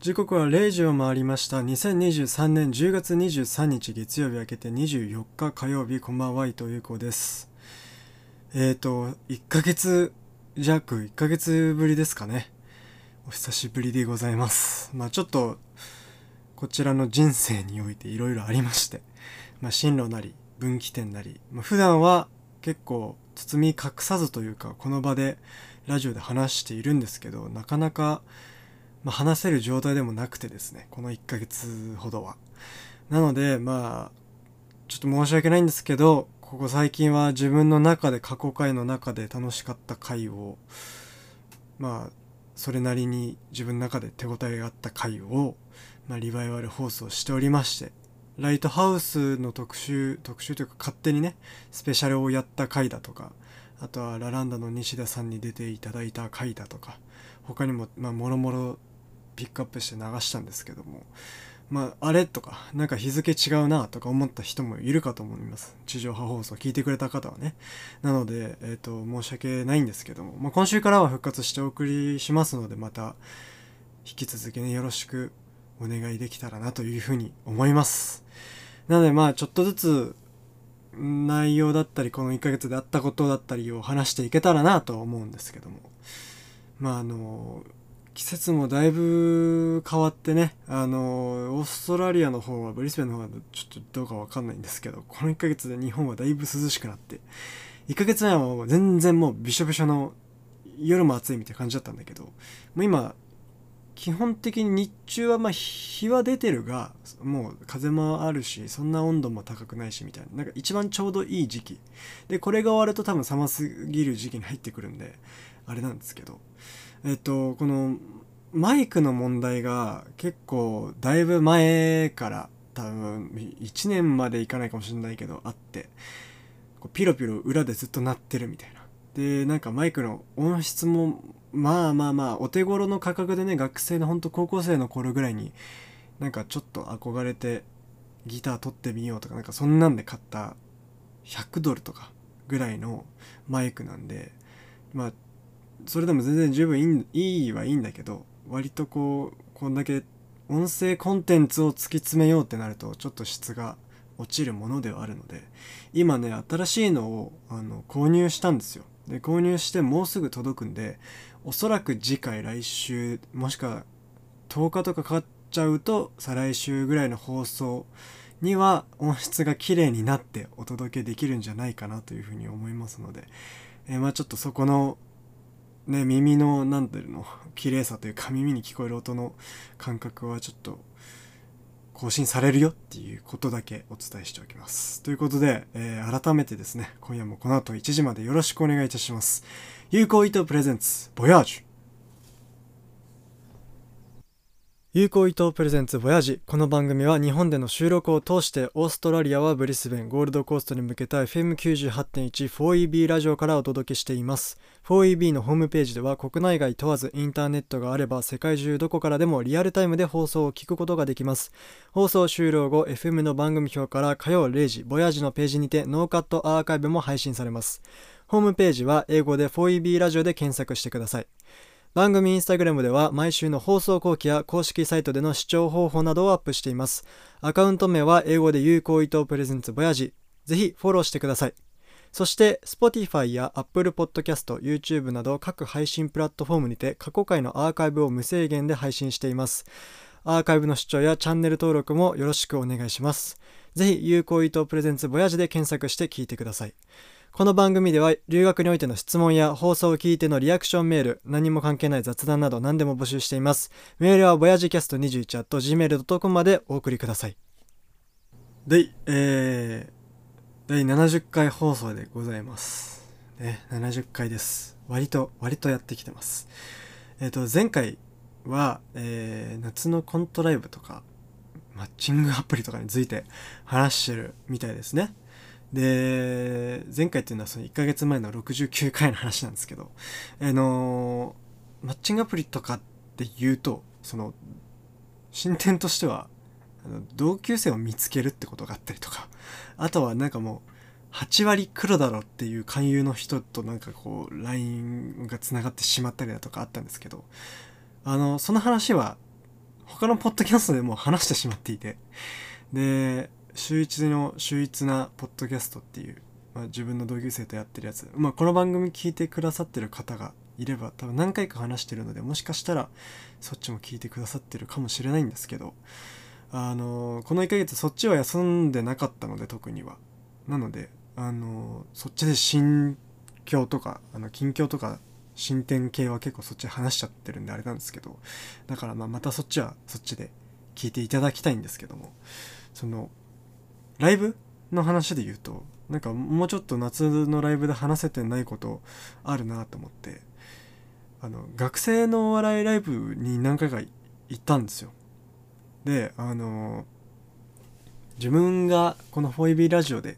時刻は0時を回りました。2023年10月23日月曜日明けて24日火曜日こんばんは伊藤優子です。えーと1ヶ月弱1ヶ月ぶりですかね。お久しぶりでございます。まあちょっとこちらの人生においていろいろありましてまあ進路なり分岐点なり、まあ、普段は結構包み隠さずというかこの場でラジオで話しているんですけどなかなかまあ、話せる状態でもなくてですねこの1ヶ月ほどは。なのでまあちょっと申し訳ないんですけどここ最近は自分の中で過去回の中で楽しかった回をまあそれなりに自分の中で手応えがあった回を、まあ、リバイバル放送しておりましてライトハウスの特集特集というか勝手にねスペシャルをやった回だとかあとはラランダの西田さんに出ていただいた回だとか他にもまあもろもろピックアップして流したんですけどもまあ、あれとか、なんか日付違うなとか思った人もいるかと思います。地上波放送聞いてくれた方はね。なので、えっ、ー、と、申し訳ないんですけども、まあ、今週からは復活してお送りしますので、また、引き続きね、よろしくお願いできたらなというふうに思います。なので、まあ、ちょっとずつ、内容だったり、この1ヶ月であったことだったりを話していけたらなとは思うんですけども。まあ、あの、季節もだいぶ変わってね、あの、オーストラリアの方は、ブリスベンの方はちょっとどうかわかんないんですけど、この1ヶ月で日本はだいぶ涼しくなって、1ヶ月前はもう全然もうびしょびしょの夜も暑いみたいな感じだったんだけど、もう今、基本的に日中はまあ日は出てるが、もう風もあるし、そんな温度も高くないしみたいな、なんか一番ちょうどいい時期。で、これが終わると多分寒すぎる時期に入ってくるんで、あれなんですけど、えっと、このマイクの問題が結構だいぶ前から多分1年までいかないかもしれないけどあってピロピロ裏でずっと鳴ってるみたいな。でなんかマイクの音質もまあまあまあお手頃の価格でね学生のほんと高校生の頃ぐらいになんかちょっと憧れてギター取ってみようとかなんかそんなんで買った100ドルとかぐらいのマイクなんでまあそれでも全然十分いいいいはいいんだけど割とこうこんだけ音声コンテンツを突き詰めようってなるとちょっと質が落ちるものではあるので今ね新しいのをあの購入したんですよ。で購入してもうすぐ届くんでおそらく次回来週もしくは10日とかかかっちゃうと再来週ぐらいの放送には音質が綺麗になってお届けできるんじゃないかなというふうに思いますので、えー、まあちょっとそこのね、耳の、なんていうの、綺麗さというか耳に聞こえる音の感覚はちょっと更新されるよっていうことだけお伝えしておきます。ということで、えー、改めてですね、今夜もこの後1時までよろしくお願いいたします。有効糸プレゼンツ、ボヤージュ。有効伊藤プレゼンツボヤジ。この番組は日本での収録を通してオーストラリアはブリスベンゴールドコーストに向けた FM98.14EB ラジオからお届けしています。4EB のホームページでは国内外問わずインターネットがあれば世界中どこからでもリアルタイムで放送を聞くことができます。放送終了後 FM の番組表から火曜0時ボヤジのページにてノーカットアーカイブも配信されます。ホームページは英語で 4EB ラジオで検索してください。番組インスタグラムでは毎週の放送後期や公式サイトでの視聴方法などをアップしています。アカウント名は英語で有効伊藤プレゼンツボヤジ。ぜひフォローしてください。そして Spotify や Apple Podcast、YouTube など各配信プラットフォームにて過去回のアーカイブを無制限で配信しています。アーカイブの視聴やチャンネル登録もよろしくお願いします。ぜひ有効伊藤プレゼンツボヤジで検索して聞いてください。この番組では留学においての質問や放送を聞いてのリアクションメール、何も関係ない雑談など何でも募集しています。メールは voyagecast21.gmail.com までお送りください。で、えー、第70回放送でございます。ね、70回です。割と、割とやってきてます。えっ、ー、と、前回は、えー、夏のコントライブとか、マッチングアプリとかについて話してるみたいですね。で、前回っていうのはその1ヶ月前の69回の話なんですけど、あのー、マッチングアプリとかって言うと、その、進展としては、あの同級生を見つけるってことがあったりとか、あとはなんかもう、8割黒だろっていう勧誘の人となんかこう、LINE が繋がってしまったりだとかあったんですけど、あの、その話は、他のポッドキャストでも話してしまっていてで週一の秀逸なポッドキャストっていう、まあ、自分の同級生とやってるやつ、まあ、この番組聞いてくださってる方がいれば多分何回か話してるのでもしかしたらそっちも聞いてくださってるかもしれないんですけどあのこの1ヶ月そっちは休んでなかったので特には。なのであのそっちで心境とかあの近況とか進展系は結構そっちで話しちゃってるんであれなんですけどだからまあまたそっちはそっちで聞いていただきたいんですけどもそのライブの話で言うとなんかもうちょっと夏のライブで話せてないことあるなと思ってあの学生のお笑いライブに何回か行ったんですよ。であの自分がこの 4EB ラジオで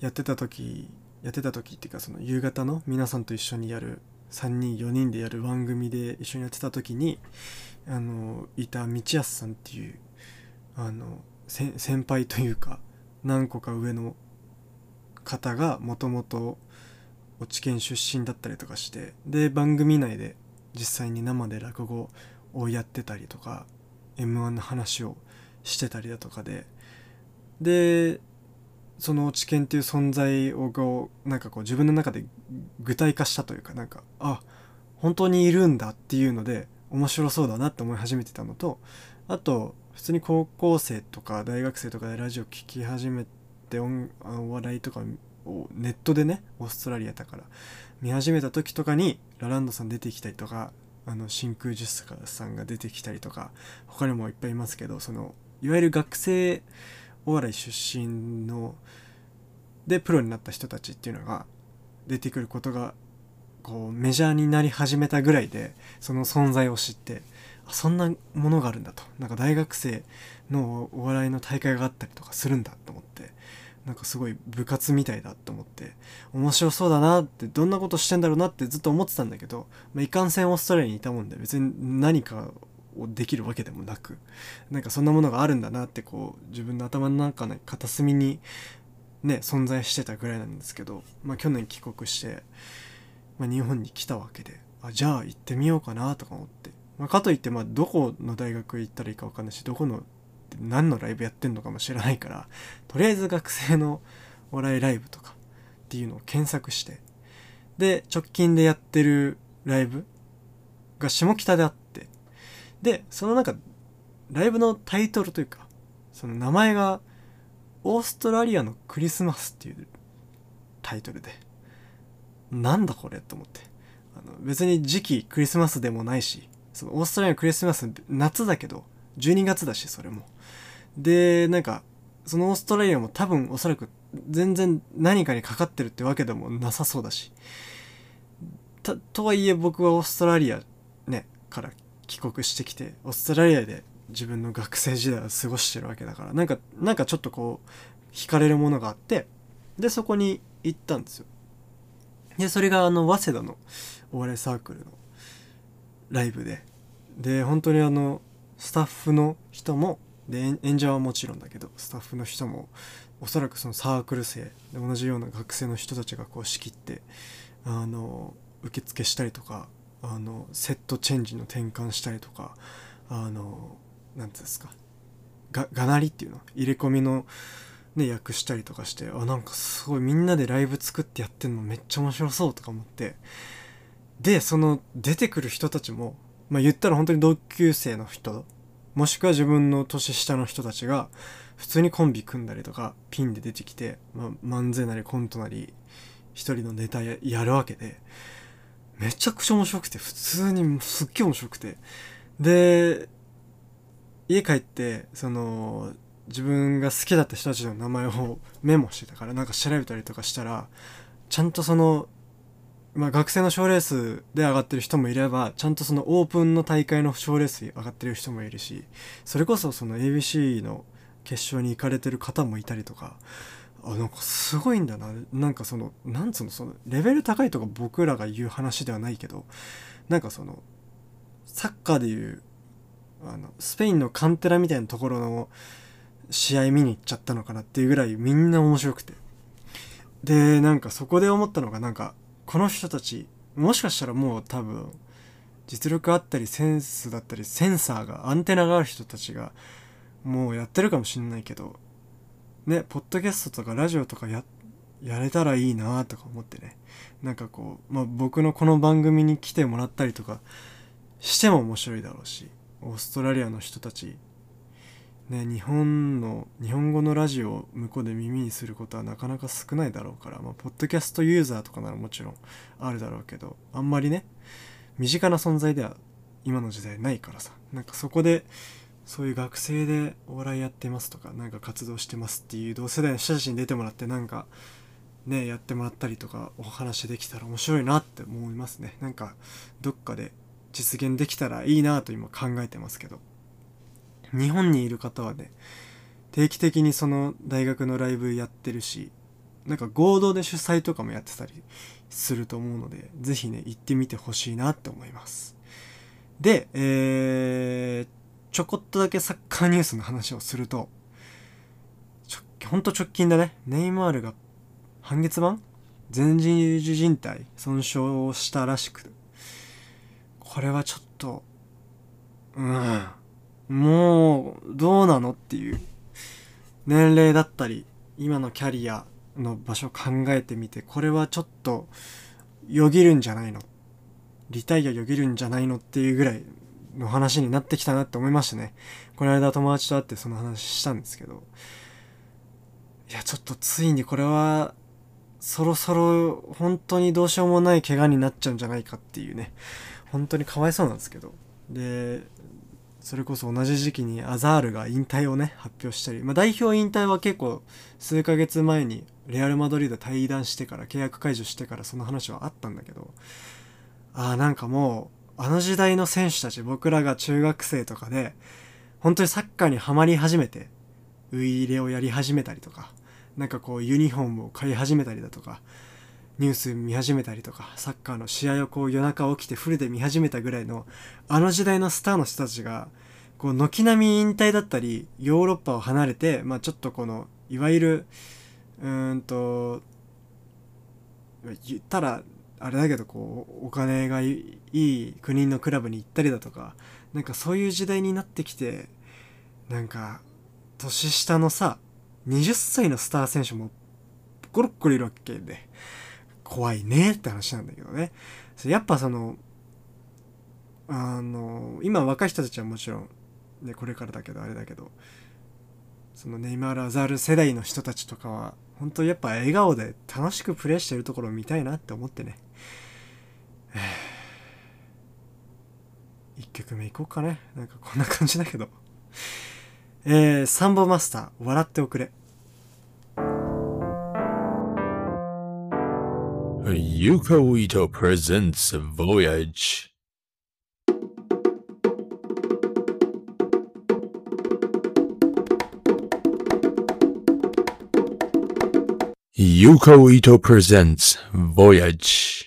やってた時やってた時っていうかその夕方の皆さんと一緒にやる3人4人でやる番組で一緒にやってた時にあのいた道安さんっていうあの先輩というか何個か上の方がもともと落研出身だったりとかしてで番組内で実際に生で落語をやってたりとか m 1の話をしてたりだとかででその知見っていう存在をこうなんかこう自分の中で具体化したというかなんかあ本当にいるんだっていうので面白そうだなって思い始めてたのとあと普通に高校生とか大学生とかでラジオ聴き始めて音お笑いとかをネットでねオーストラリアだから見始めた時とかにラランドさん出てきたりとかあの真空ジュスさんが出てきたりとか他にもいっぱいいますけどそのいわゆる学生お笑い出身のでプロになった人たちっていうのが出てくることがこうメジャーになり始めたぐらいでその存在を知ってそんなものがあるんだと。なんか大学生のお笑いの大会があったりとかするんだと思って。なんかすごい部活みたいだと思って。面白そうだなってどんなことしてんだろうなってずっと思ってたんだけど、まあ、いかんせんオーストラリアにいたもんで別に何かをできるわけでもなくなんかそんなものがあるんだなってこう自分の頭の中の片隅にね存在してたぐらいなんですけど、まあ、去年帰国して、まあ、日本に来たわけであじゃあ行ってみようかなとか思って、まあ、かといってまあどこの大学行ったらいいか分かんないしどこの何のライブやってんのかも知らないからとりあえず学生のお笑いライブとかっていうのを検索してで直近でやってるライブが下北であってでそのなんかライブのタイトルというかその名前がオーストラリアのクリスマスっていうタイトルでなんだこれと思ってあの別に時期クリスマスでもないしそのオーストラリアのクリスマス夏だけど12月だしそれも。でなんかそのオーストラリアも多分おそらく全然何かにかかってるってわけでもなさそうだし。とはいえ僕はオーストラリアねから帰国してきてオーストラリアで自分の学生時代を過ごしてるわけだからなんかなんかちょっとこう惹かれるものがあってでそこに行ったんですよ。でそれがあの早稲田のお笑いサークルのライブで。で本当にあのスタッフの人もで演者はもちろんだけどスタッフの人もおそらくそのサークル生で同じような学生の人たちがこう仕切ってあの受付したりとかあのセットチェンジの転換したりとかあの何ていうんですかががなりっていうの？入れ込みのね訳したりとかしてあなんかすごいみんなでライブ作ってやってんのめっちゃ面白そうとか思ってでその出てくる人たちもまあ言ったら本当に同級生の人もしくは自分の年下の人たちが普通にコンビ組んだりとかピンで出てきて、まあ、漫才なりコントなり一人のネタやるわけでめちゃくちゃ面白くて普通にすっげえ面白くて。で家帰ってその自分が好きだった人たちの名前をメモしてたからなんか調べたりとかしたらちゃんとそのまあ、学生の賞レースで上がってる人もいればちゃんとそのオープンの大会の賞レースに上がってる人もいるしそれこそその ABC の決勝に行かれてる方もいたりとかあなんかすごいんだな。なんかそのなんつうのそのレベル高いとか僕らが言う話ではないけどなんかそのサッカーでいうあのスペインのカンテラみたいなところの試合見に行っちゃったのかなっていうぐらいみんな面白くて。でなんかそこで思ったのがなんかこの人たちもしかしたらもう多分実力あったりセンスだったりセンサーがアンテナがある人たちがもうやってるかもしんないけどねポッドキャストとかラジオとかややれたらいいなとか思ってね。なんかこう、まあ、僕のこの番組に来てもらったりとかしても面白いだろうしオーストラリアの人たちね日本の日本語のラジオを向こうで耳にすることはなかなか少ないだろうからまあポッドキャストユーザーとかならもちろんあるだろうけどあんまりね身近な存在では今の時代ないからさ。なんかそこでそういう学生でお笑いやってますとかなんか活動してますっていう同世代の人たちに出てもらってなんかねやってもらったりとかお話できたら面白いなって思いますね。なんかどっかで実現できたらいいなと今考えてますけど。日本にいる方はね定期的にその大学のライブやってるしなんか合同で主催とかもやってたりすると思うので是非ね行ってみてほしいなって思います。でえー、ちょこっとだけサッカーニュースの話をするとほんと直近だねネイマールが半月板？前十字靭帯損傷をしたらしくこれはちょっとうん。もうどうなのっていう。年齢だったり今のキャリアの場所考えてみてこれはちょっとよぎるんじゃないの？リタイアよぎるんじゃないのっていうぐらいの話になってきたなって思いましたね。この間友達と会ってその話したんですけど。いやちょっとついにこれはそろそろ本当にどうしようもない怪我になっちゃうんじゃないかっていうね。本当にかわいそうなんですけど。でそれこそ同じ時期にアザールが引退をね発表したり、まあ、代表引退は結構数ヶ月前にレアル・マドリード退団してから契約解除してからその話はあったんだけどああなんかもうあの時代の選手たち僕らが中学生とかで本当にサッカーにはまり始めてウイイレをやり始めたりとかなんかこうユニフォームを買い始めたりだとかニュース見始めたりとかサッカーの試合をこう夜中起きてフルで見始めたぐらいのあの時代のスターの人たちがこう軒並み引退だったりヨーロッパを離れて、まあ、ちょっとこのいわゆるうーんと言ったらあれだけどこうお金がいい国のクラブに行ったりだとかなんかそういう時代になってきてなんか年下のさ20歳のスター選手もゴロッゴロいるわけで。怖いねって話なんだけどね。やっぱそのあの今若い人たちはもちろん、ね、これからだけどあれだけどそのネイマール・アザール世代の人たちとかは本当やっぱ笑顔で楽しくプレーしてるところを見たいなって思ってね。1曲目いこうかね。なんかこんな感じだけど。えー、サンボマスター笑っておくれ。ユカウイトプレゼンツ Voyage. ユカウイトプレゼンツ Voyage.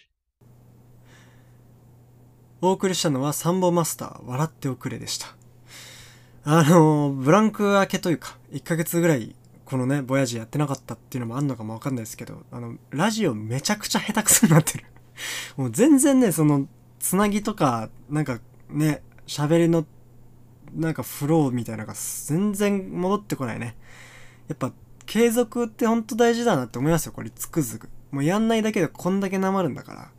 お送りしたのはサンボマスター笑っておくれでした。あのブランク明けというか1ヶ月ぐらいこのねボヤジやってなかったっていうのもあんのかもわかんないですけどあのラジオめちゃくちゃ下手くそになってる。もう全然ねそのつなぎとかなんかね喋りのなんかフローみたいなのが全然戻ってこないね。やっぱ継続ってほんと大事だなって思いますよこれつくづく。もうやんないだけでこんだけなまるんだから。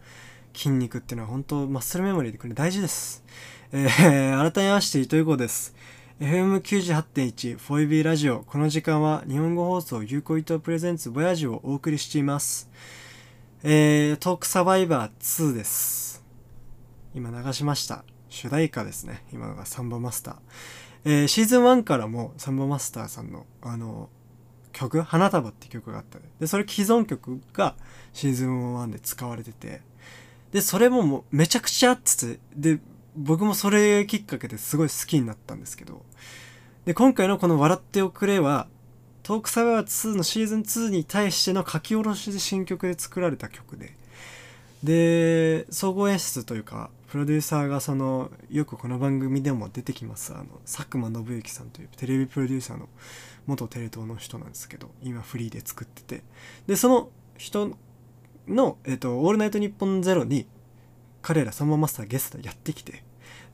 筋肉っていうのは本当マッスルメモリーでこれ大事です。えー、改めまして糸井子です。FM98.1 4B ラジオ。この時間は日本語放送有効伊藤プレゼンツボヤジをお送りしています。えー、トークサバイバー2です。今流しました。主題歌ですね。今のがサンボマスター、えー、シーズン1からもサンボマスターさんのあの曲「花束」って曲があった。でそれ既存曲がシーズン1で使われてて。でそれももうめちゃくちゃあっててで僕もそれきっかけですごい好きになったんですけどで今回のこの「笑っておくれ」はトークサバー2のシーズン2に対しての書き下ろしで新曲で作られた曲でで総合演出というかプロデューサーがそのよくこの番組でも出てきますあの佐久間信之さんというテレビプロデューサーの元テレ東の人なんですけど今フリーで作ってて。でその人の、えっと「オールナイトニッポンゼロに彼らサンボマスターゲストでやってきて。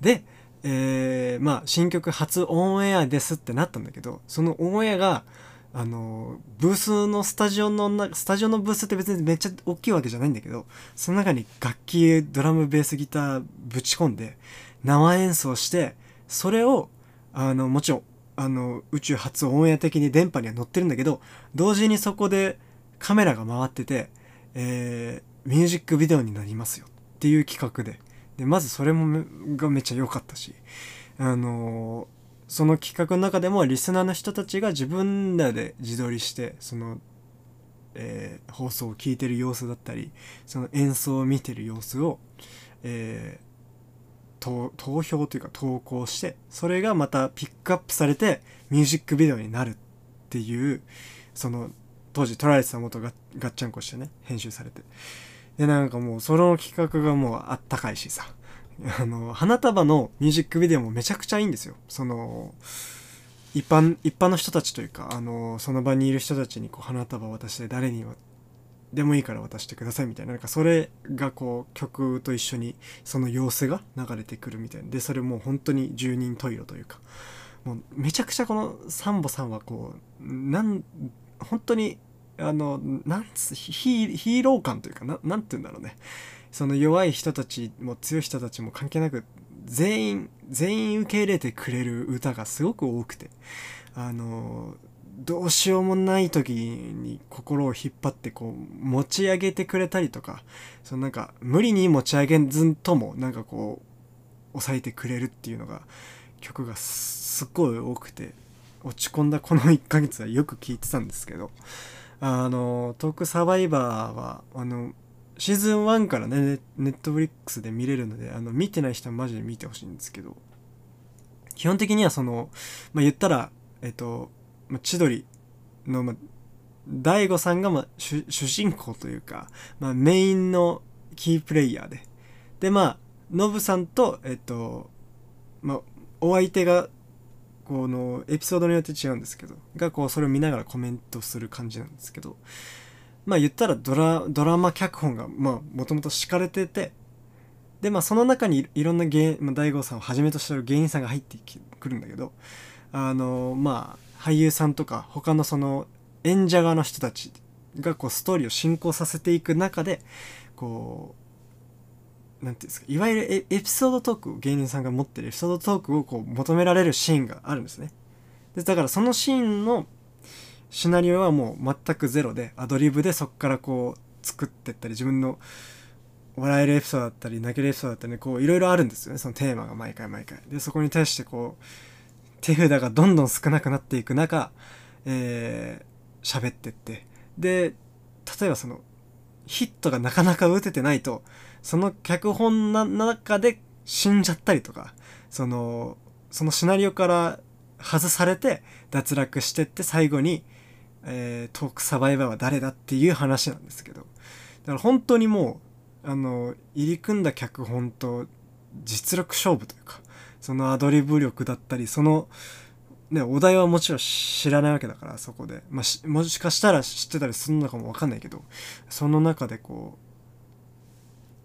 でえー、まあ新曲初オンエアですってなったんだけどそのオンエアがあのブースのスタジオのスタジオのブースって別にめっちゃ大きいわけじゃないんだけどその中に楽器ドラムベースギターぶち込んで生演奏してそれをあのもちろんあの宇宙初オンエア的に電波には載ってるんだけど同時にそこでカメラが回ってて、えー、ミュージックビデオになりますよ。っていう企画で。でまずそれもがめっちゃ良かったし。あのーその企画の中でもリスナーの人たちが自分らで自撮りしてその、えー放送を聞いてる様子だったりその演奏を見てる様子を、えー投票というか投稿してそれがまたピックアップされてミュージックビデオになるっていうその当時撮られてた元がガッチャンコしてね編集されて。でなんかもうその企画がもうあったかいしさ。あの花束のミュージックビデオもめちゃくちゃいいんですよ。その一般一般の人たちというかあのその場にいる人たちにこう花束を渡して誰にでもいいから渡してくださいみたいな。なんかそれがこう曲と一緒にその様子が流れてくるみたいな。でそれもう本当に十人十色というか。もうめちゃくちゃこのサンボさんはこうなん本当にあのなんつヒーロー感というかななんて言うんだろうね。その弱い人たちも強い人たちも関係なく全員全員受け入れてくれる歌がすごく多くて。あのどうしようもない時に心を引っ張ってこう持ち上げてくれたりとかそのなんか無理に持ち上げずともなんかこう抑えてくれるっていうのが曲がすっごい多くて落ち込んだこの1ヶ月はよく聴いてたんですけど。あのトークサバイバーはあのシーズン1からねネットフリックスで見れるのであの見てない人はマジで見てほしいんですけど。基本的にはその、まあ、言ったらえっと、まあ、千鳥の、まあ、大悟さんが、ま、主人公というか、まあ、メインのキープレイヤーで。でまあノブさんとえっとまあお相手がこのエピソードによって違うんですけどがこうそれを見ながらコメントする感じなんですけどまあ言ったらドラドラマ脚本がまあもともと敷かれててでまあその中にいろんな芸、まあ、大悟さんをはじめとしてる芸人さんが入ってくるんだけどあのまあ俳優さんとか他のその演者側の人たちがこうストーリーを進行させていく中でこうなんていうんですかいわゆるエピソードトークを芸人さんが持ってるエピソードトークをこう求められるシーンがあるんですね。でだからそのシーンのシナリオはもう全くゼロでアドリブでそこからこう作ってったり自分の笑えるエピソードだったり泣けるエピソードだったりこういろいろあるんですよねそのテーマが毎回毎回。でそこに対してこう手札がどんどん少なくなっていく中えー、喋ってって。で例えばそのヒットがなかなか打ててないとその脚本の中で死んじゃったりとかそのそのシナリオから外されて脱落してって最後に、えー、トークサバイバーは誰だっていう話なんですけど。だから本当にもうあの入り組んだ脚本と実力勝負というかそのアドリブ力だったりそのね、お題はもちろん知らないわけだからそこで、まあ、しもしかしたら知ってたりするのかもわかんないけどその中でこう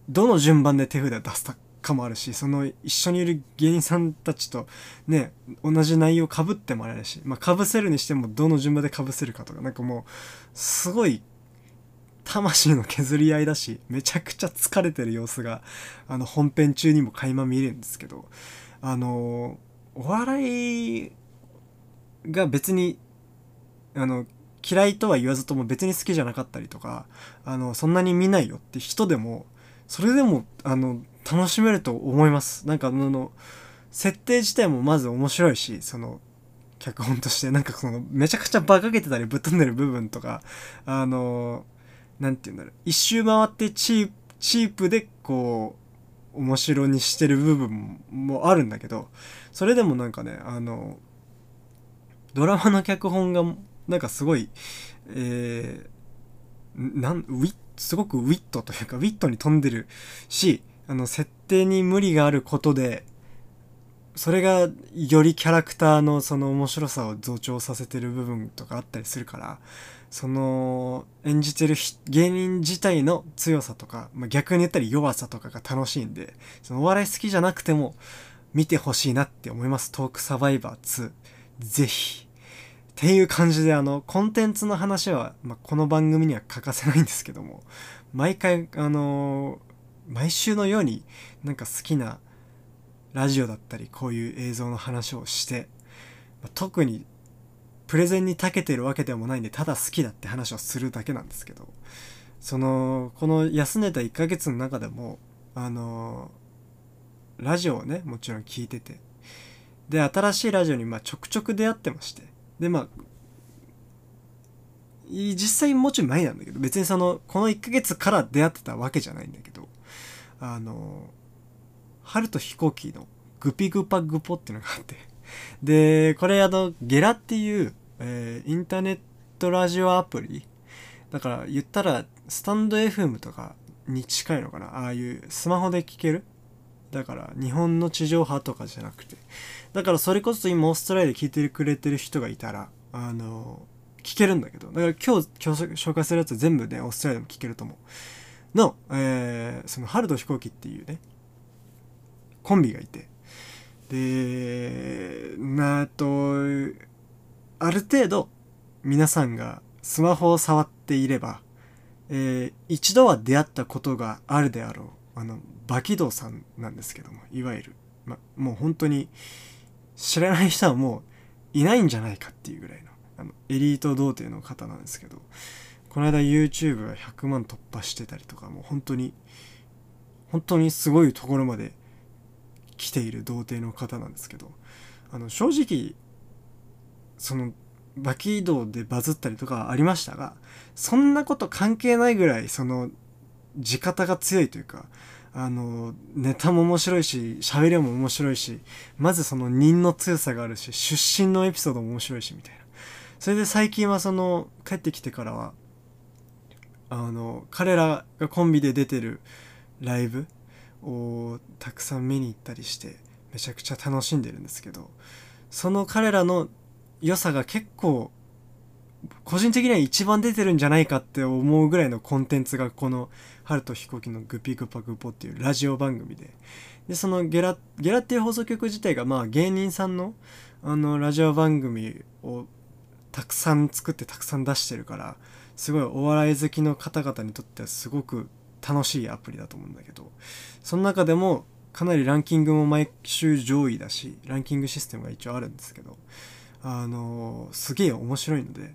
どの順番で手札出すかもあるしその一緒にいる芸人さんたちとね同じ内容かぶってもらえるし、まあ、かぶせるにしてもどの順番でかぶせるかとかなんかもうすごい魂の削り合いだしめちゃくちゃ疲れてる様子があの本編中にも垣間見れるんですけどあのお笑いが別にあの嫌いとは言わずとも別に好きじゃなかったりとかあのそんなに見ないよって人でもそれでもあの楽しめると思います。なんかあの設定自体もまず面白いしその脚本として。なんかそのめちゃくちゃ馬鹿げてたりぶっ飛んでる部分とかあの何て言うんだろう。一周回ってチーチープでこう面白にしてる部分もあるんだけどそれでもなんかねあのドラマの脚本がなんかすごい、えー、なんウィすごくウィットというかウィットに富んでるしあの設定に無理があることでそれがよりキャラクターのその面白さを増長させてる部分とかあったりするからその演じてる芸人自体の強さとか、まあ、逆に言ったら弱さとかが楽しいんでそのお笑い好きじゃなくても見てほしいなって思います。トークサバイバー2ぜひ。っていう感じであのコンテンツの話は、まあ、この番組には欠かせないんですけども毎回あの毎週のようになんか好きなラジオだったりこういう映像の話をして、まあ特にプレゼンに長けてるわけでもないんでただ好きだって話をするだけなんですけどそのこの休んでた1ヶ月の中でもあのラジオをねもちろん聞いててで新しいラジオにまあちょくちょく出会ってましてでまあ実際もうちょい前なんだけど別にそのこの1ヶ月から出会ってたわけじゃないんだけどあの春と飛行機のグピグパグポっていうのがあってでこれあのゲラっていう、えーインターネットラジオアプリだから言ったらスタンド FM とかに近いのかなああいうスマホで聞けるだから日本の地上波とかじゃなくてだからそれこそ今オーストラリアで聞いてくれてる人がいたらあの聞けるんだけど。だから今日今日紹介するやつ全部ねオーストラリアでも聞けると思う。の、えーその春と飛行機っていうねコンビがいて。でなあとある程度皆さんがスマホを触っていれば、えー一度は出会ったことがあるであろうあのバキドウさんなんですけどもいわゆる、ま、もう本当に知らない人はもういないんじゃないかっていうぐらいのあのエリート童貞の方なんですけどこの間 YouTube が100万突破してたりとかもう本当に本当にすごいところまで来ている童貞の方なんですけどあの正直そのバキ移動でバズったりとかありましたがそんなこと関係ないぐらいその地方が強いというかあのネタも面白いし喋りも面白いしまずその人の強さがあるし出身のエピソードも面白いしみたいな。それで最近はその帰ってきてからはあの彼らがコンビで出てるライブをたくさん見に行ったりしてめちゃくちゃ楽しんでるんですけどその彼らの良さが結構個人的には一番出てるんじゃないかって思うぐらいのコンテンツがこの「春と飛行機のグピグパグポ」っていうラジオ番組で。でそのゲラゲラっていう放送局自体がまあ芸人さんのあのラジオ番組をたくさん作ってたくさん出してるからすごいお笑い好きの方々にとってはすごく楽しいアプリだと思うんだけどその中でもかなりランキングも毎週上位だしランキングシステムが一応あるんですけどあのすげえ面白いので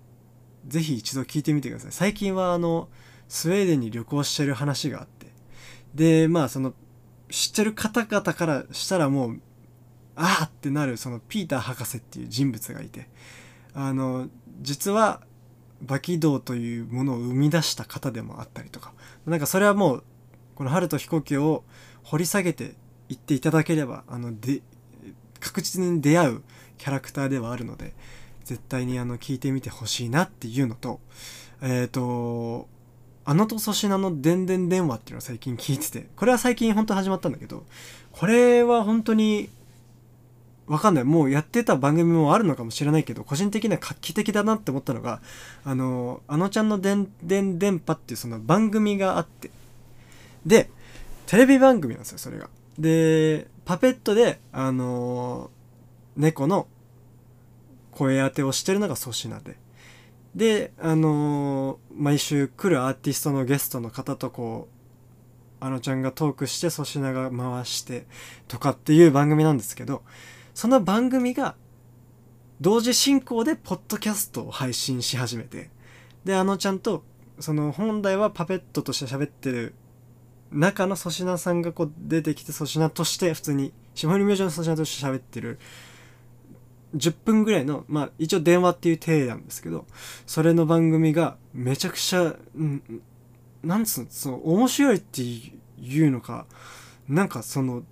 ぜひ一度聞いてみてください。最近はあのスウェーデンに旅行してる話があって。でまあその知ってる方々からしたらもうああってなるそのピーター博士っていう人物がいて。あの実はバキ道というものを生み出した方でもあったりとか。なんかそれはもうこの春と飛行機を掘り下げていっていただければあので確実に出会うキャラクターではあるので。絶対にあの聞いてみてほしいなっていうのとえっ、とあのと粗品のでんでん電話っていうのを最近聞いててこれは最近本当始まったんだけどこれは本当にわかんない。もうやってた番組もあるのかもしれないけど個人的には画期的だなって思ったのがあのあのちゃんのでんでん電波っていうその番組があってでテレビ番組なんですよそれが。でパペットであの猫の声当てをしてるのが粗品で。であの毎週来るアーティストのゲストの方とこうあのちゃんがトークして粗品が回してとかっていう番組なんですけどその番組が同時進行でポッドキャストを配信し始めてであのちゃんとその本来はパペットとして喋ってる中の粗品さんがこう出てきて粗品として普通に霜降り明星の粗品として喋ってる10分ぐらいのまあ一応電話っていう体なんですけどそれの番組がめちゃくちゃ、ん、なんつうのその面白いっていうのかなんかその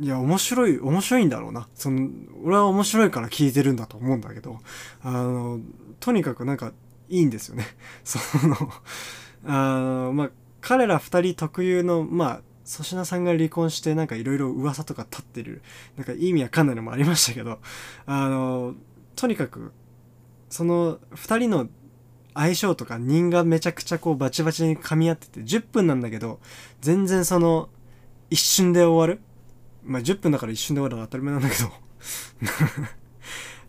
いや面白い面白いんだろうな。その俺は面白いから聞いてるんだと思うんだけどあのとにかくなんかいいんですよね。そのあのまあ彼ら2人特有のまあ粗品さんが離婚してなんかいろいろ噂とか立ってる。なんか意味わかんないのもありましたけど。あのとにかくその2人の相性とか人がめちゃくちゃこうバチバチに噛み合ってて10分なんだけど全然その一瞬で終わる。まあ10分だから一瞬で終わるのは当たり前なんだけど。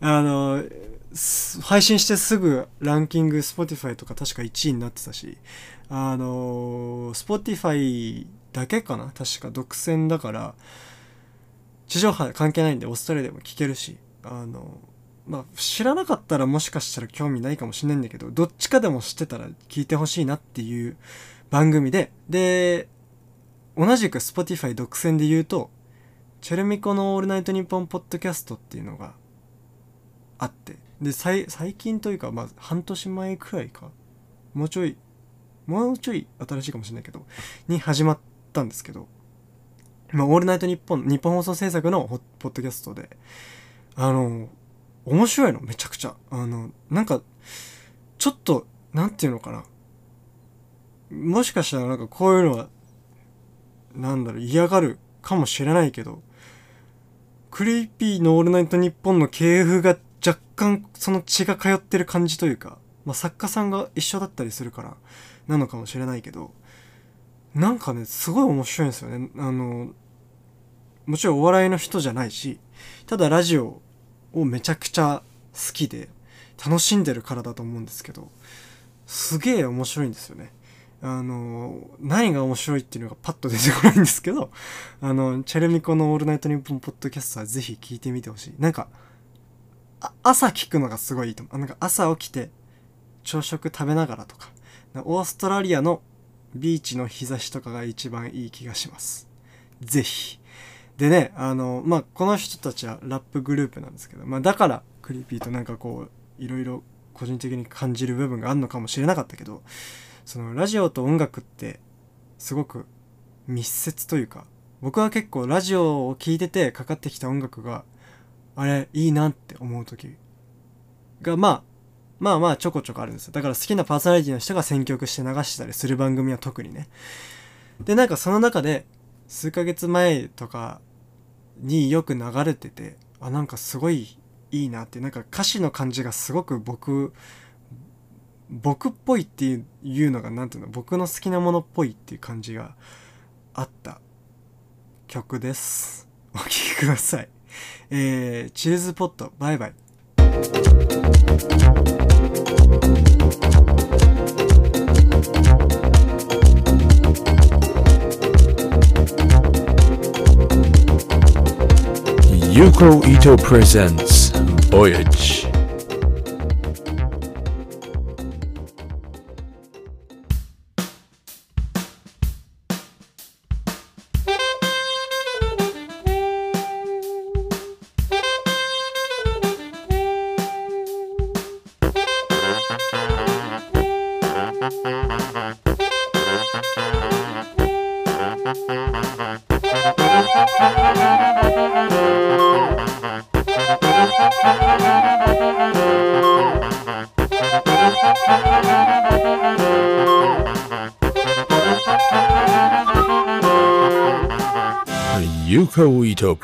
あの配信してすぐランキング Spotify とか確か1位になってたしあの Spotify だけかな？確か。独占だから。地上波関係ないんでオーストラリアでも聞けるし。あのまあ知らなかったらもしかしたら興味ないかもしれないんだけどどっちかでも知ってたら聞いてほしいなっていう番組で。で同じく Spotify 独占で言うとチェルミコの「オールナイトニッポン」ポッドキャストっていうのがあって。で最近というか、まあ、半年前くらいか。もうちょいもうちょい新しいかもしれないけどに始まってたんですけどまあ、オールナイトニッポン、日本放送制作のポッドキャストで、あの、面白いの、めちゃくちゃ。あの、なんか、ちょっと、なんていうのかな。もしかしたらなんかこういうのは、なんだろう、嫌がるかもしれないけど、クリーピーのオールナイトニッポンの系譜が若干その血が通ってる感じというか、まあ、作家さんが一緒だったりするからなのかもしれないけど、なんかね、すごい面白いんですよね。あの、もちろんお笑いの人じゃないし、ただラジオをめちゃくちゃ好きで楽しんでるからだと思うんですけど、すげえ面白いんですよね。あの、何が面白いっていうのがパッと出てこないんですけど、あの、チェルミコのオールナイトニッポンポッドキャストはぜひ聞いてみてほしい。なんか、朝聞くのがすごいいいと思う。なんか朝起きて朝食食べながらとか、オーストラリアのビーチの日差しとかが一番いい気がします。ぜひ。でね、あの、まあ、この人たちはラップグループなんですけど、まあ、だから、クリーピーとなんかこう、いろいろ個人的に感じる部分があるのかもしれなかったけど、その、ラジオと音楽って、すごく密接というか、僕は結構ラジオを聴いててかかってきた音楽が、あれ、いいなって思う時が、まあ、まあまあちょこちょこあるんですよ。だから好きなパーソナリティの人が選曲して流してたりする番組は特にね。で、なんかその中で、数ヶ月前とかによく流れてて、あ、なんかすごいいいなって、なんか歌詞の感じがすごく僕、僕っぽいっていうのが、なんていうの、僕の好きなものっぽいっていう感じがあった曲です。お聴きください。えー、チルズポット、バイバイ。Yuko Ito presents Voyage.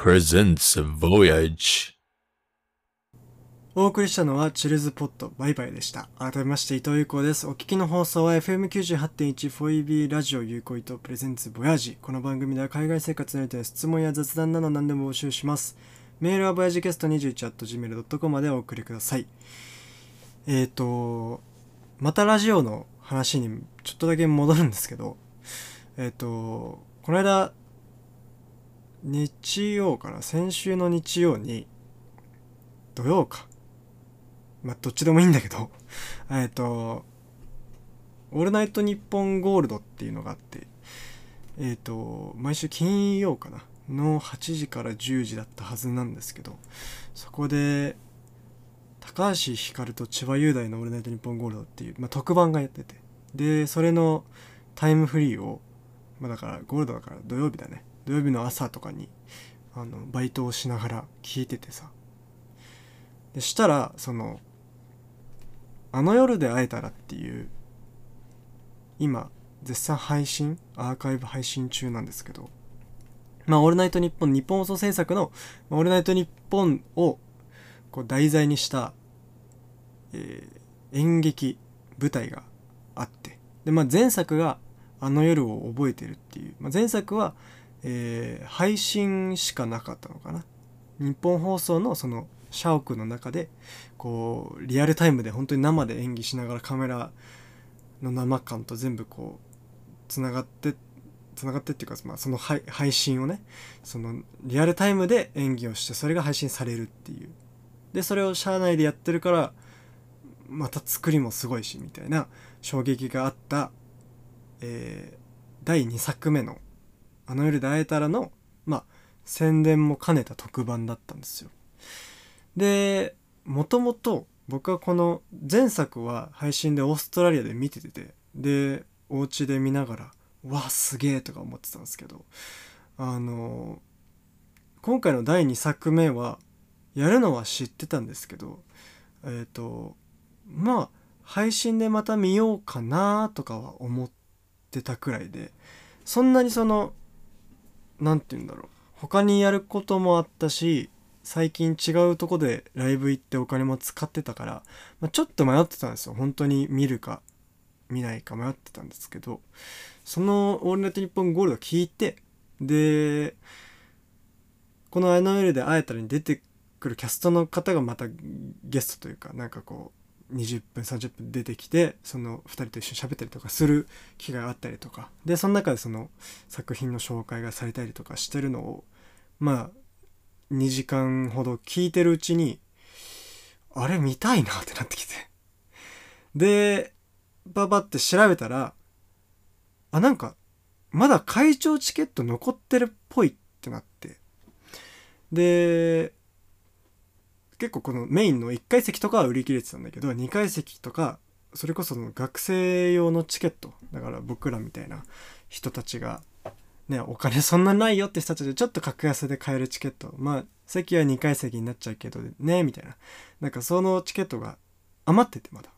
Presents Voyage. お送りしたのはチルズポットバイバイでした。改めまして伊藤優子です。お聞きの放送は FM98.1 4EB ラジオ有効伊藤プレゼンツボヤージ。この番組では海外生活において質問や雑談など何でも募集します。メールはボヤジゲスト 21.gmail.com までお送りください。えっ、ー、と、またラジオの話にちょっとだけ戻るんですけど、えっ、ー、と、この間、日曜かな先週の日曜に、土曜か。まあ、どっちでもいいんだけど、えっと、オールナイトニッポンゴールドっていうのがあって、えっ、と、毎週金曜かなの8時から10時だったはずなんですけど、そこで、高橋ひかると千葉雄大のオールナイトニッポンゴールドっていう、まあ、特番がやってて、で、それのタイムフリーを、まあ、だからゴールドだから土曜日だね。土曜日の朝とかに、あの、バイトをしながら聞いててさ、でしたらその「あの夜で会えたら」っていう今絶賛配信アーカイブ配信中なんですけどまあ「オールナイトニッポン」日本放送制作の「オールナイトニッポン」をこう題材にした、えー演劇舞台があって。で、まあ、前作が「あの夜を覚えてる」っていう、まあ、前作は、えー配信しかなかったのかな。日本放送のその社屋の中でこうリアルタイムで本当に生で演技しながらカメラの生感と全部こうつながってつながってっていうか、まあ、その配信をねそのリアルタイムで演技をしてそれが配信されるっていう。でそれを社内でやってるからまた作りもすごいしみたいな衝撃があった、えー第2作目の「あの夜で会えたらの」まあ宣伝も兼ねた特番だったんですよ。でもともと僕はこの前作は配信でオーストラリアで見てててでお家で見ながら「わすげえ」とか思ってたんですけどあの今回の第2作目はやるのは知ってたんですけどえっ、とまあ配信でまた見ようかなとかは思ってたくらいでそんなにその何て言うんだろう。他にやることもあったし最近違うとこでライブ行ってお金も使ってたから、まあ、ちょっと迷ってたんですよ。本当に見るか見ないか迷ってたんですけど。その「オールナイトニッポンゴールド」聞いてでこの「あの夜で会えたら」に出てくるキャストの方がまたゲストというかなんかこう20分30分出てきてその2人と一緒に喋ったりとかする機会があったりとか。でその中でその作品の紹介がされたりとかしてるのをまあ2時間ほど聞いてるうちにあれ見たいなってなってきて。でババって調べたらあなんかまだ会長チケット残ってるっぽいってなって。で結構このメインの1階席とかは売り切れてたんだけど2階席とかそれこその学生用のチケットだから僕らみたいな人たちがねお金そんなないよって人たちでちょっと格安で買えるチケット。まあ席は2階席になっちゃうけどねみたいな。なんかそのチケットが余っててまだ。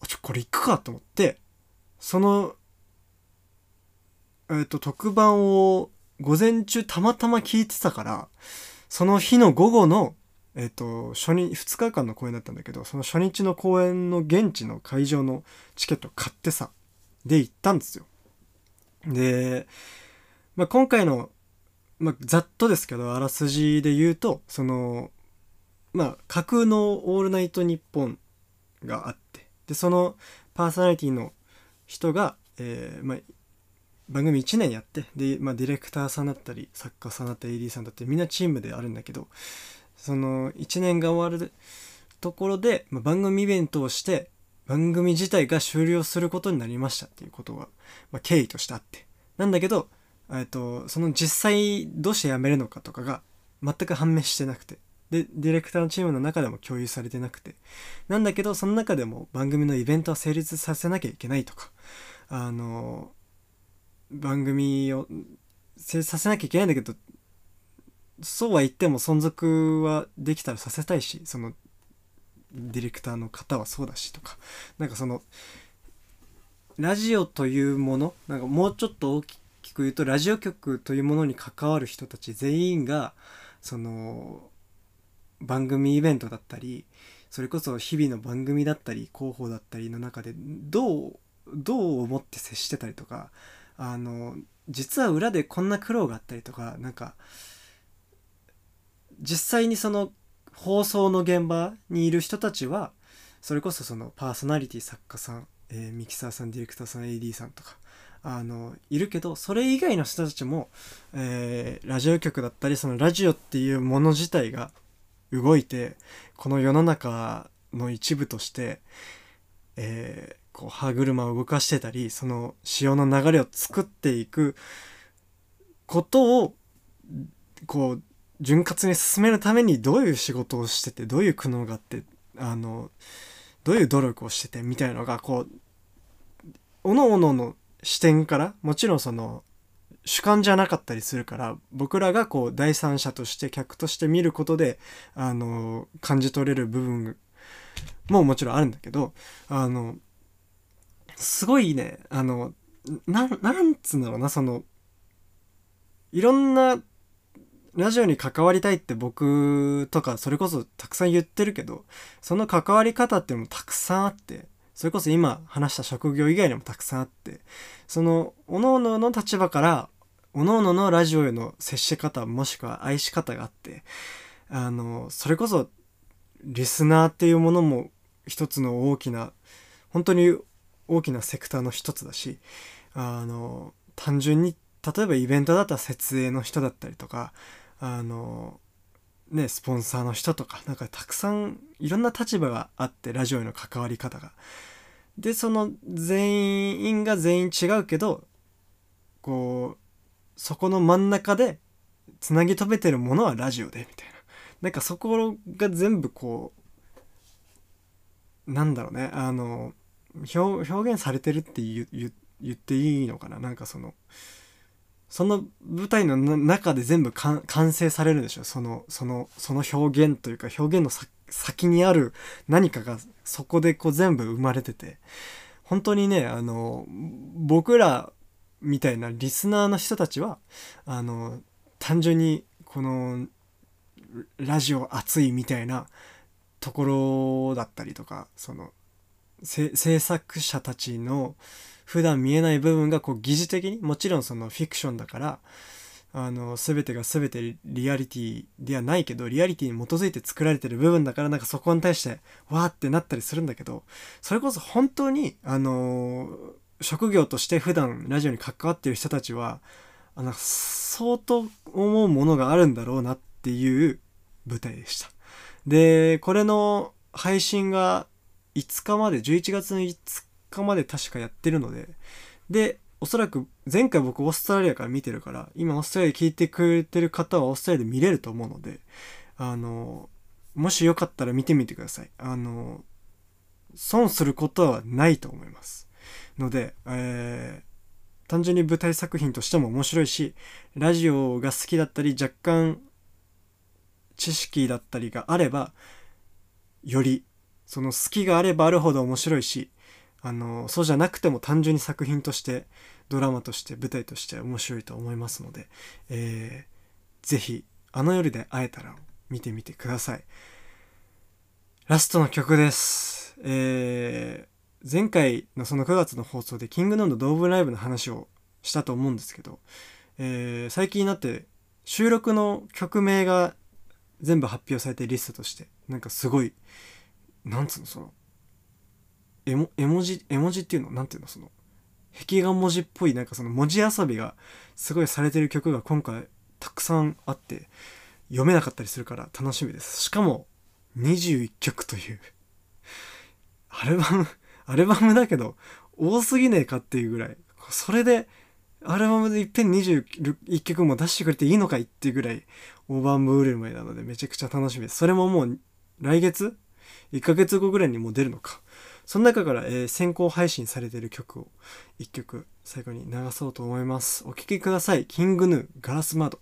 あちょこれ行くかと思ってそのえっ、と特番を午前中たまたま聞いてたからその日の午後のえっ、と初日2日間の公演だったんだけどその初日の公演の現地の会場のチケット買ってさで行ったんですよ。で、まあ、今回の、まあ、ざっとですけどあらすじで言うとそのまあ架空の「オールナイトニッポン」があってでそのパーソナリティの人が、えーまあ、番組1年やってで、まあ、ディレクターさんだったり作家さんだったり AD さんだったりみんなチームであるんだけどその1年が終わるところで、ま、番組イベントをして番組自体が終了することになりましたっていうことが、まあ、経緯としてあって。なんだけど、えっと、その実際どうして辞めるのかとかが全く判明してなくて。でディレクターのチームの中でも共有されてなくて。なんだけどその中でも番組のイベントは成立させなきゃいけないとか。あの番組を成立させなきゃいけないんだけどそうは言っても存続はできたらさせたいしそのディレクターの方はそうだしとか。なんかそのラジオというものなんかもうちょっと大きく言うとラジオ局というものに関わる人たち全員がその番組イベントだったりそれこそ日々の番組だったり広報だったりの中でどうどう思って接してたりとかあの実は裏でこんな苦労があったりとかなんか実際にその放送の現場にいる人たちはそれこそそのパーソナリティ作家さん、えーミキサーさんディレクターさん AD さんとかあのいるけどそれ以外の人たちも、えーラジオ局だったりそのラジオっていうもの自体が動いてこの世の中の一部として、えーこう歯車を動かしてたりその潮の流れを作っていくことをこう潤滑に進めるためにどういう仕事をしててどういう苦悩があってあのどういう努力をしててみたいなのがこうおのおのの視点からもちろんその主観じゃなかったりするから僕らがこう第三者として客として見ることであの感じ取れる部分ももちろんあるんだけどあのすごいねあのなんなんつうんだろうなそのいろんなラジオに関わりたいって僕とかそれこそたくさん言ってるけどその関わり方っていうのもたくさんあってそれこそ今話した職業以外にもたくさんあってその各々の立場から各々のラジオへの接し方もしくは愛し方があってあのそれこそリスナーっていうものも一つの大きな本当に大きなセクターの一つだしあの単純に例えばイベントだったら設営の人だったりとかあのねスポンサーの人とかなんかたくさんいろんな立場があってラジオへの関わり方が。でその全員が全員違うけどこうそこの真ん中でつなぎ止めてるものはラジオでみたいななんかそこが全部こうなんだろうねあの表現されてるって言言っていいのかななんかそのその舞台の中で全部完成されるでしょ？そのそのその表現というか表現の先にある何かがそこでこう全部生まれてて。本当にねあの僕らみたいなリスナーの人たちはあの単純にこのラジオ熱いみたいなところだったりとかその制作者たちの普段見えない部分がこう疑似的にもちろんそのフィクションだからあの全てが全てリアリティではないけどリアリティに基づいて作られてる部分だからなんかそこに対してわーってなったりするんだけどそれこそ本当にあの職業として普段ラジオに関わってる人たちはあの相当思うものがあるんだろうなっていう舞台でした。でこれの配信が5日まで11月の5日まで確かやってるので。でおそらく前回僕オーストラリアから見てるから今オーストラリアで聞いてくれてる方はオーストラリアで見れると思うのであのもしよかったら見てみてください。あの損することはないと思います。ので、えー、単純に舞台作品としても面白いしラジオが好きだったり若干知識だったりがあればよりその好きがあればあるほど面白いしあのそうじゃなくても単純に作品としてドラマとして舞台として面白いと思いますので、えー、ぜひあの夜で会えたら見てみてください。ラストの曲です。えー、前回のその9月の放送でキングノンのドーブライブの話をしたと思うんですけど、えー、最近になって収録の曲名が全部発表されてリストとしてなんかすごいなんつうのその絵文絵文字絵文字っていうの？なんていうの？その壁画文字っぽいなんかその文字遊びがすごいされてる曲が今回たくさんあって読めなかったりするから楽しみですしかも21曲というアルバムアルバムだけど多すぎねえかっていうぐらいそれでアルバムでいっぺん21曲も出してくれていいのかいっていうぐらい大盤振る舞いなのでめちゃくちゃ楽しみです。それももう来月 ?1 ヶ月後ぐらいにもう出るのか。その中から、えー、先行配信されている曲を1曲最後に流そうと思います。お聴きください。キングヌーガラス窓。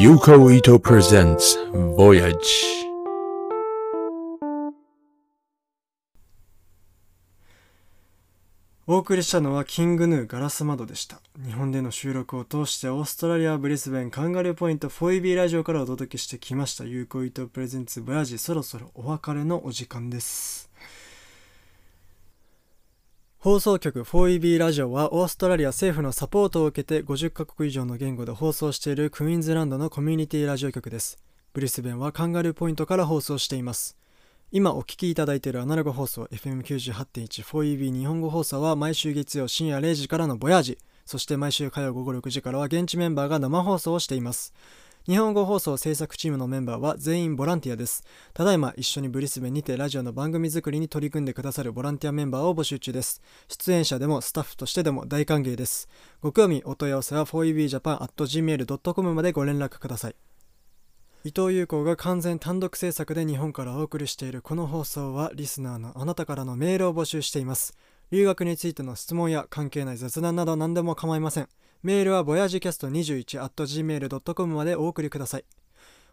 Yuko Ito presents Voyage. お送りしたのはキングヌーガラス窓でした。日本での収録を通してオーストラリア・ブリスベンカンガルーポイント 4EB ラジオからお届けしてきました。有効糸プレゼンツボヤジそろそろお別れのお時間です。放送局 4EB ラジオはオーストラリア政府のサポートを受けて50カ国以上の言語で放送しているクイーンズランドのコミュニティラジオ局です。ブリスベンはカンガルーポイントから放送しています。今お聞きいただいているアナログ放送 FM98.14EB 日本語放送は毎週月曜深夜0時からのボヤージそして毎週火曜午後6時からは現地メンバーが生放送をしています日本語放送制作チームのメンバーは全員ボランティアです。ただいま一緒にブリスベンにてラジオの番組作りに取り組んでくださるボランティアメンバーを募集中です。出演者でもスタッフとしてでも大歓迎です。ご興味、お問い合わせは 4ebjapan.gmail.com までご連絡ください。伊藤優子が完全単独制作で日本からお送りしているこの放送はリスナーのあなたからのメールを募集しています。留学についての質問や関係ない雑談など何でも構いません。メールは voyagecast21.gmail.com までお送りください。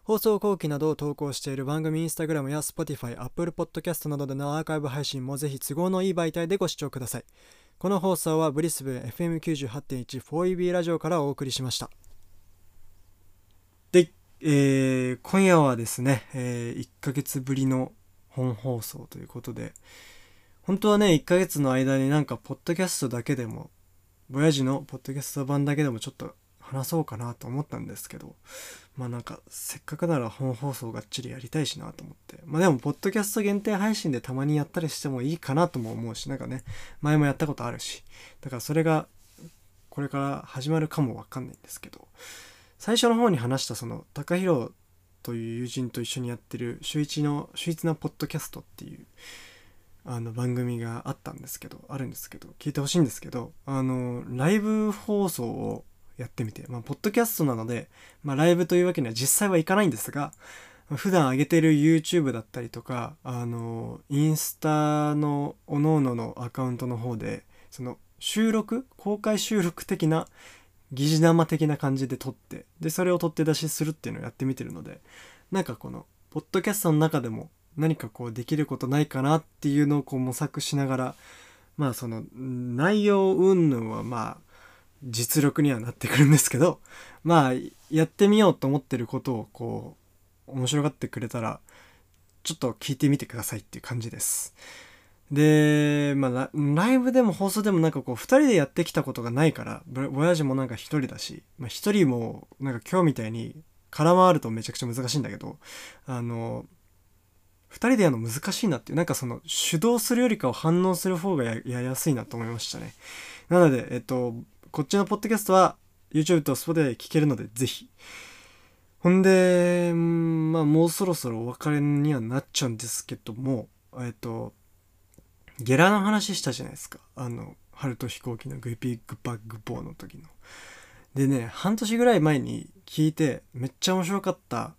放送後期などを投稿している番組インスタグラムや Spotify、Apple Podcast などでのアーカイブ配信もぜひ都合のいい媒体でご視聴ください。この放送はブリスベン FM98.1 4EB ラジオからお送りしましたで、えー、今夜はですね、えー、1ヶ月ぶりの本放送ということで本当はね1ヶ月の間になんかポッドキャストだけでもボヤジのポッドキャスト版だけでもちょっと話そうかなと思ったんですけどまあなんかせっかくなら本放送がっちりやりたいしなと思って。まあでもポッドキャスト限定配信でたまにやったりしてもいいかなとも思うしなんかね前もやったことあるしだからそれがこれから始まるかもわかんないんですけど最初の方に話したその高弘という友人と一緒にやってる週一の週一なポッドキャストっていうあの番組があったんですけどあるんですけど聞いてほしいんですけどあのライブ放送をやってみて、まあ、ポッドキャストなので、まあ、ライブというわけには実際はいかないんですが、普段上げてる YouTube だったりとか、あの、インスタの各々のアカウントの方で、その収録、公開収録的な、疑似生的な感じで撮って、で、それを撮って出しするっていうのをやってみてるので、なんかこの、ポッドキャストの中でも何かこうできることないかなっていうのをこう模索しながら、まあその内容云々はまあ実力にはなってくるんですけどまあやってみようと思ってることをこう面白がってくれたらちょっと聞いてみてくださいっていう感じです。で、まあ、ライブでも放送でもなんかこう、二人でやってきたことがないから、ボヤージもなんか一人だし、まあ一人もなんか今日みたいに空回るとめちゃくちゃ難しいんだけど、あの、二人でやるの難しいなっていう、なんかその主導するよりかは反応する方がやややすいなと思いましたね。なので、えっと、こっちのポッドキャストは YouTube と Spot で聞けるので、ぜひ。ほんで、まあもうそろそろお別れにはなっちゃうんですけども、えっと、ゲラの話したじゃないですか。あの、春と飛行機のグピッグパッグボーの時の。でね、半年ぐらい前に聞いて、めっちゃ面白かった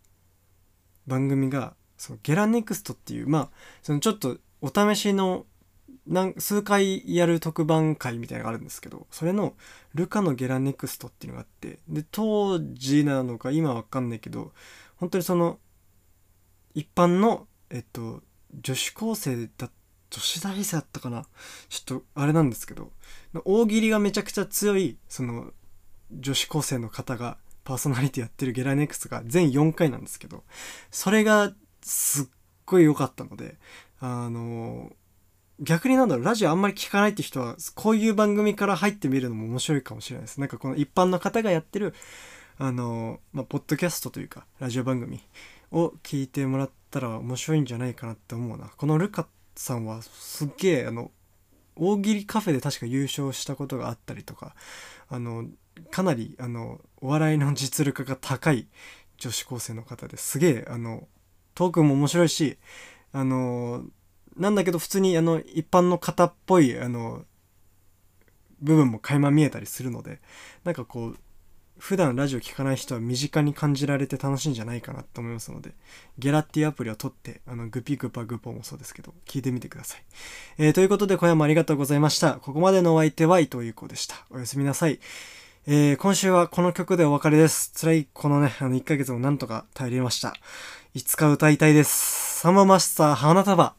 番組が、そのゲラネクストっていう、まあ、そのちょっとお試しのなん数回やる特番会みたいなのがあるんですけどそれの「ルカのゲラネクスト」っていうのがあってで当時なのか今わかんないけど本当にその一般のえっと女子高生だっ女子大生だったかな？ちょっとあれなんですけど大喜利がめちゃくちゃ強いその女子高生の方がパーソナリティやってるゲラネックスが全4回なんですけどそれがすっごい良かったのであの逆になんだろう、ラジオあんまり聞かないって人は、こういう番組から入ってみるのも面白いかもしれないです。なんかこの一般の方がやってる、あの、まあ、ポッドキャストというか、ラジオ番組を聞いてもらったら面白いんじゃないかなって思うな。このルカさんはすっげえ、あの、大喜利カフェで確か優勝したことがあったりとか、あの、かなり、あの、お笑いの実力が高い女子高生の方ですげえ、あの、トークも面白いし、あの、なんだけど普通にあの一般の方っぽいあの部分も垣間見えたりするのでなんかこう普段ラジオ聞かない人は身近に感じられて楽しいんじゃないかなと思いますので、ゲラっていうアプリを取って、あの、グピグパグポもそうですけど、聞いてみてください。えー、ということで今夜もありがとうございました。ここまでのお相手は伊藤優子でした。おやすみなさい。えー、今週はこの曲でお別れです。辛いこのね、あの1ヶ月もなんとか耐えれました。いつか歌いたいです。サンボマスター花束。